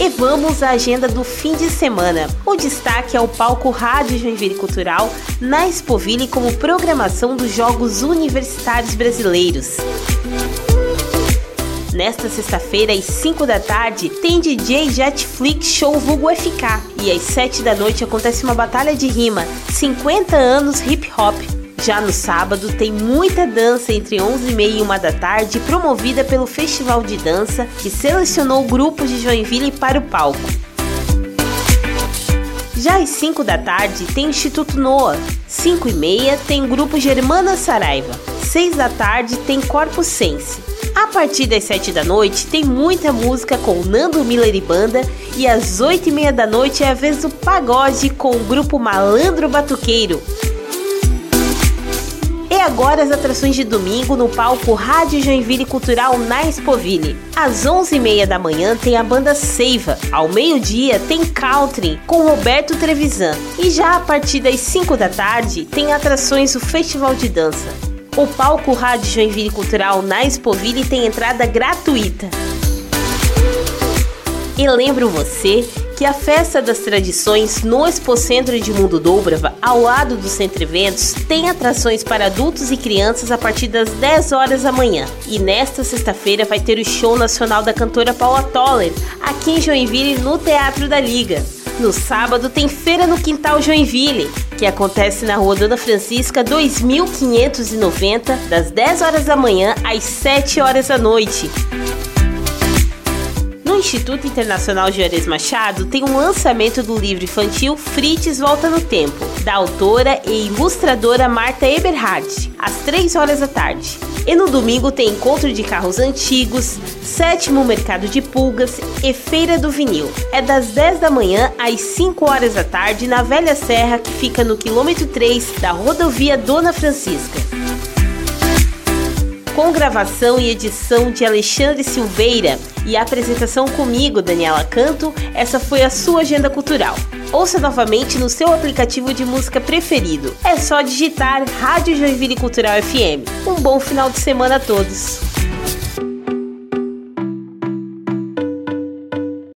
E vamos à agenda do fim de semana. O destaque é o palco Rádio Joinville Cultural na Expoville como programação dos Jogos Universitários Brasileiros. Nesta sexta-feira, às 5 da tarde, tem DJ Jetflix Show Vulgo FK. E às 7 da noite acontece uma batalha de rima, 50 anos hip hop. Já no sábado, tem muita dança entre 11h30 e 1 da tarde, promovida pelo Festival de Dança, que selecionou grupos de Joinville para o palco. Já às 5 da tarde tem Instituto Noah, 5 e meia tem grupo Germana Saraiva, 6 da tarde tem Corpus Sense, a partir das 7 da noite tem muita música com Nando Miller e banda e às 8 e meia da noite é a vez do pagode com o grupo Malandro Batuqueiro. Agora as atrações de domingo no palco Rádio Joinville Cultural na Expoville. Às 11h30 da manhã tem a banda Seiva. Ao meio-dia tem Country com Roberto Trevisan. E já a partir das 5 da tarde tem atrações do Festival de Dança. O palco Rádio Joinville Cultural na Expoville tem entrada gratuita. E lembro você que a Festa das Tradições no Expocentro de Mundo Dobrava, ao lado do Centro Eventos, tem atrações para adultos e crianças a partir das 10 horas da manhã. E nesta sexta-feira vai ter o show nacional da cantora Paula Toller, aqui em Joinville, no Teatro da Liga. No sábado tem Feira no Quintal Joinville, que acontece na Rua Dona Francisca 2590, das 10 horas da manhã às 7 horas da noite. Instituto Internacional Juarez Machado tem um lançamento do livro infantil Frites Volta no Tempo, da autora e ilustradora Marta Eberhard, às 3 horas da tarde. E no domingo tem encontro de carros antigos, sétimo mercado de pulgas e feira do vinil. É das 10 da manhã às 5 horas da tarde na Velha Serra, que fica no quilômetro 3 da rodovia Dona Francisca. Com gravação e edição de Alexandre Silveira e apresentação comigo, Daniela Canto, essa foi a sua agenda cultural. Ouça novamente no seu aplicativo de música preferido. É só digitar Rádio Joinville Cultural FM. Um bom final de semana a todos.